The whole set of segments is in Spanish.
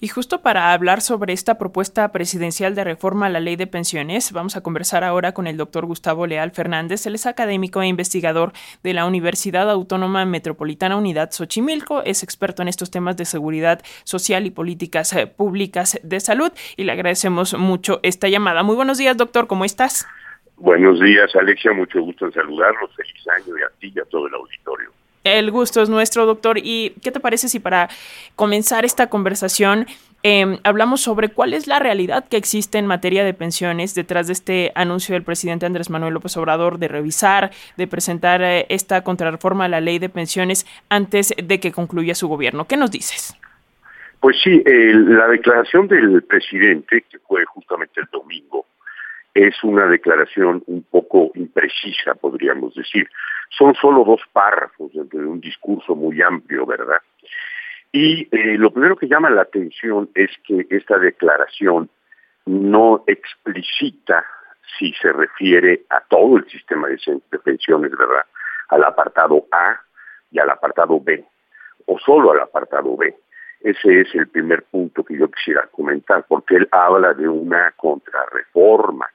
Y justo para hablar sobre esta propuesta presidencial de reforma a la ley de pensiones, vamos a conversar ahora con el doctor Gustavo Leal Fernández. Él es académico e investigador de la Universidad Autónoma Metropolitana Unidad Xochimilco. Es experto en estos temas de seguridad social y políticas eh, públicas de salud. Y le agradecemos mucho esta llamada. Muy buenos días, doctor. ¿Cómo estás? Buenos días, Alexia. Mucho gusto en saludarlos. Feliz año y a ti y a todo el auditorio. El gusto es nuestro, doctor. ¿Y qué te parece si para comenzar esta conversación em, hablamos sobre cuál es la realidad que existe en materia de pensiones detrás de este anuncio del presidente Andrés Manuel López Obrador de revisar, de presentar eh, esta contrarreforma a la ley de pensiones antes de que concluya su gobierno? ¿Qué nos dices? Pues sí, la declaración del presidente, que fue justamente el domingo, es una declaración un poco imprecisa, podríamos decir. Son solo dos párrafos dentro de un discurso muy amplio, ¿verdad? Y eh, lo primero que llama la atención es que esta declaración no explicita si se refiere a todo el sistema de, pensiones, ¿verdad? Al apartado A y al apartado B, o solo al apartado B. Ese es el primer punto que yo quisiera comentar, porque él habla de una contrarreforma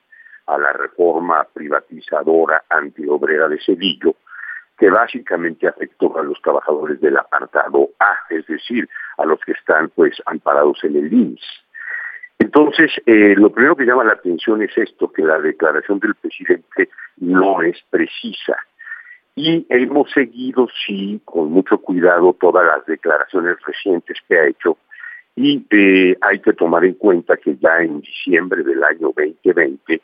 a la reforma privatizadora antiobrera de Sevilla, que básicamente afectó a los trabajadores del apartado A, es decir, a los que están pues amparados en el INS. Entonces, eh, lo primero que llama la atención es esto, que la declaración del presidente no es precisa. Y hemos seguido, sí, con mucho cuidado todas las declaraciones recientes que ha hecho y eh, hay que tomar en cuenta que ya en diciembre del año 2020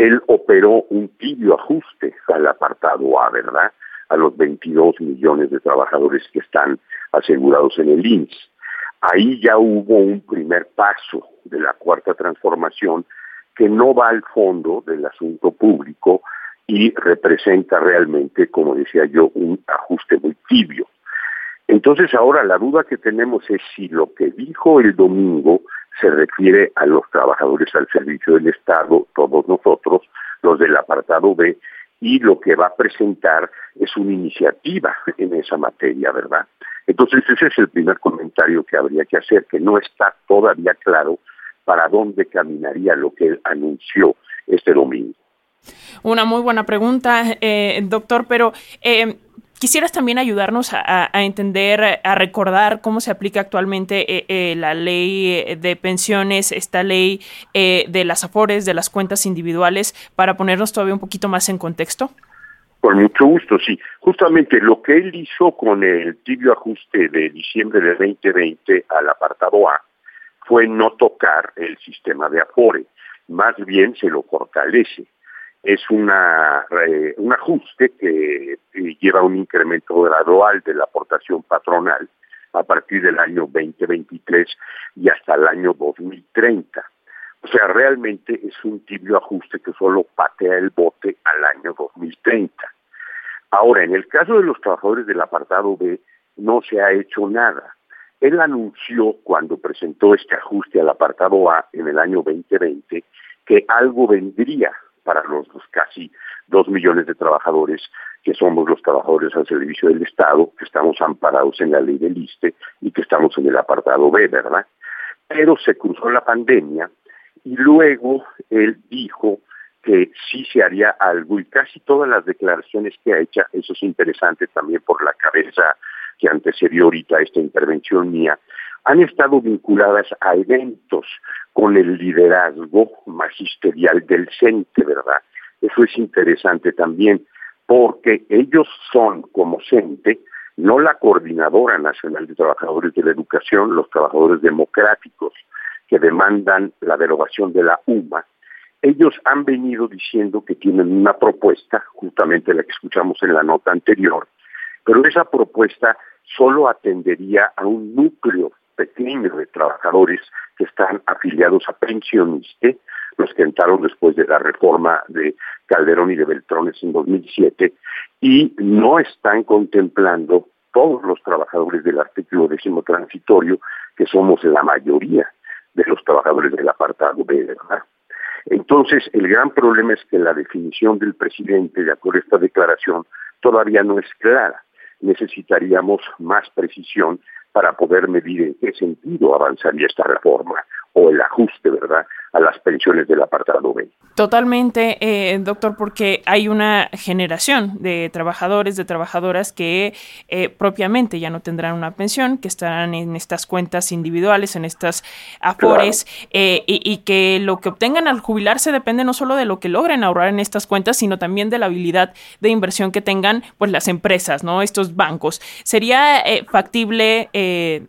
él operó un tibio ajuste al apartado A, ¿verdad? A los 22 millones de trabajadores que están asegurados en el INS. Ahí ya hubo un primer paso de la cuarta transformación que no va al fondo del asunto público y representa realmente, como decía yo, un ajuste muy tibio. Entonces ahora la duda que tenemos es si lo que dijo el domingo se refiere a los trabajadores al servicio del Estado, todos nosotros, los del apartado B, y lo que va a presentar es una iniciativa en esa materia, ¿verdad? Entonces ese es el primer comentario que habría que hacer, que no está todavía claro para dónde caminaría lo que él anunció este domingo. Una muy buena pregunta, eh, doctor, pero eh, ¿Quisieras también ayudarnos a, entender, a recordar cómo se aplica actualmente eh, eh, la ley de pensiones, esta ley eh, de las afores, de las cuentas individuales, para ponernos todavía un poquito más en contexto? Con mucho gusto, sí. Justamente lo que él hizo con el tibio ajuste de diciembre de 2020 al apartado A fue no tocar el sistema de afore, más bien se lo fortalece es una, eh, un ajuste que eh, lleva un incremento gradual de la aportación patronal a partir del año 2023 y hasta el año 2030. O sea, realmente es un tibio ajuste que solo patea el bote al año 2030. Ahora, en el caso de los trabajadores del apartado B, no se ha hecho nada. Él anunció cuando presentó este ajuste al apartado A en el año 2020 que algo vendría para los, casi dos millones de trabajadores que somos los trabajadores al servicio del Estado, que estamos amparados en la ley del ISTE y que estamos en el apartado B, ¿verdad? Pero se cruzó la pandemia y luego él dijo que sí se haría algo y casi todas las declaraciones que ha hecho, eso es interesante también por la cabeza que antecedió ahorita esta intervención mía, han estado vinculadas a eventos con el liderazgo magisterial del CENTE, ¿verdad? Eso es interesante también, porque ellos son, como CENTE, no la Coordinadora Nacional de Trabajadores de la Educación, los trabajadores democráticos que demandan la derogación de la UMA, ellos han venido diciendo que tienen una propuesta, justamente la que escuchamos en la nota anterior, pero esa propuesta solo atendería a un núcleo pequeño de trabajadores que están afiliados a pensionistas, los que entraron después de la reforma de Calderón y de Beltrones en 2007, y no están contemplando todos los trabajadores del artículo décimo transitorio, que somos la mayoría de los trabajadores del apartado B, ¿verdad? Entonces, el gran problema es que la definición del presidente, de acuerdo a esta declaración, todavía no es clara. Necesitaríamos más precisión para poder medir en qué sentido avanzaría esta reforma o el ajuste, ¿verdad?, a las pensiones del apartado B. Totalmente, eh, doctor, porque hay una generación de trabajadores, de trabajadoras que eh, propiamente ya no tendrán una pensión, que estarán en estas cuentas individuales, en estas afores, eh, y, que lo que obtengan al jubilarse depende no solo de lo que logren ahorrar en estas cuentas, sino también de la habilidad de inversión que tengan pues las empresas, ¿no? Estos bancos. ¿Sería factible,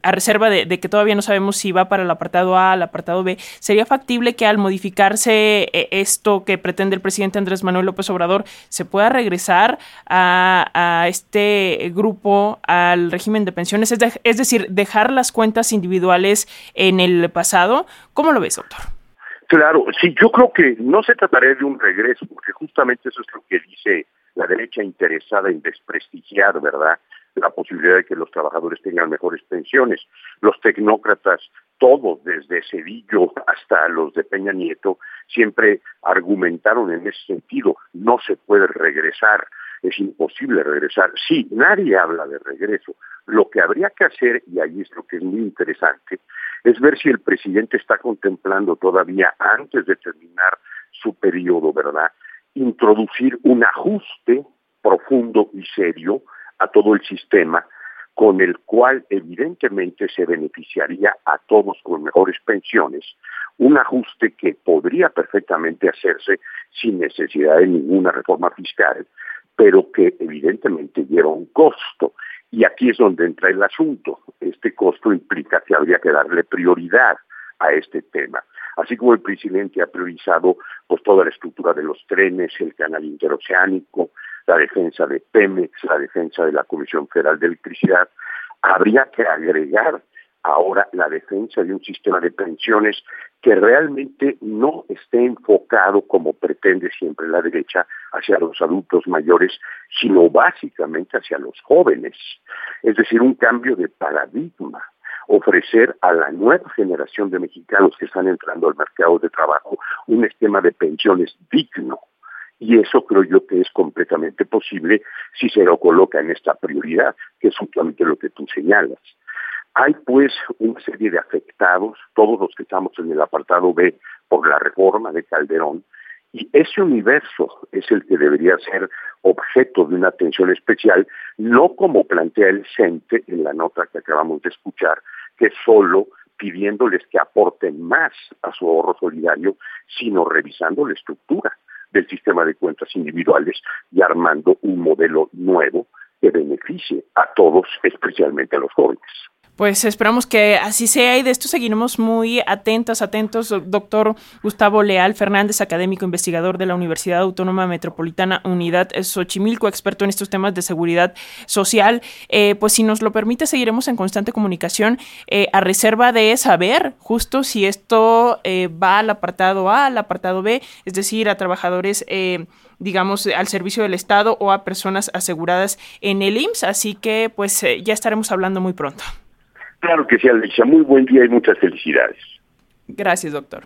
a reserva de, de, que todavía no sabemos si va para el apartado A, el apartado B, sería factible que al modificarse esto que pretende el presidente Andrés Manuel López Obrador se pueda regresar a, este grupo al régimen de pensiones, es, decir, dejar las cuentas individuales en el pasado. ¿Cómo lo ves, doctor? Claro, sí, yo creo que no se trataría de un regreso, porque justamente eso es lo que dice la derecha interesada en desprestigiar, ¿verdad? La posibilidad de que los trabajadores tengan mejores pensiones. Los tecnócratas todos, desde Cedillo hasta los de Peña Nieto, siempre argumentaron en ese sentido, no se puede regresar, es imposible regresar. Sí, nadie habla de regreso. Lo que habría que hacer, y ahí es lo que es muy interesante, es ver si el presidente está contemplando todavía, antes de terminar su periodo, ¿verdad?, introducir un ajuste profundo y serio a todo el sistema con el cual evidentemente se beneficiaría a todos con mejores pensiones, un ajuste que podría perfectamente hacerse sin necesidad de ninguna reforma fiscal, pero que evidentemente lleva un costo. Y aquí es donde entra el asunto. Este costo implica que habría que darle prioridad a este tema. Así como el presidente ha priorizado pues toda la estructura de los trenes, el canal interoceánico, la defensa de Pemex, la defensa de la Comisión Federal de Electricidad, habría que agregar ahora la defensa de un sistema de pensiones que realmente no esté enfocado, como pretende siempre la derecha, hacia los adultos mayores, sino básicamente hacia los jóvenes. Es decir, un cambio de paradigma ofrecer a la nueva generación de mexicanos que están entrando al mercado de trabajo un esquema de pensiones digno, y eso creo yo que es completamente posible si se lo coloca en esta prioridad, que es justamente lo que tú señalas. Hay pues una serie de afectados, todos los que estamos en el apartado B por la reforma de Calderón, y ese universo es el que debería ser objeto de una atención especial, no como plantea el CENTE en la nota que acabamos de escuchar, que solo pidiéndoles que aporten más a su ahorro solidario, sino revisando la estructura del sistema de cuentas individuales y armando un modelo nuevo que beneficie a todos, especialmente a los jóvenes. Pues esperamos que así sea y de esto seguiremos muy atentos, atentos. Doctor Gustavo Leal Fernández, académico investigador de la Universidad Autónoma Metropolitana Unidad Xochimilco, experto en estos temas de seguridad social. Eh, pues si nos lo permite, seguiremos en constante comunicación eh, a reserva de saber justo si esto eh, va al apartado A, al apartado B, es decir, a trabajadores digamos, al servicio del Estado o a personas aseguradas en el IMSS. Así que, pues, ya estaremos hablando muy pronto. Claro que sí, Alicia. Muy buen día y muchas felicidades. Gracias, doctor.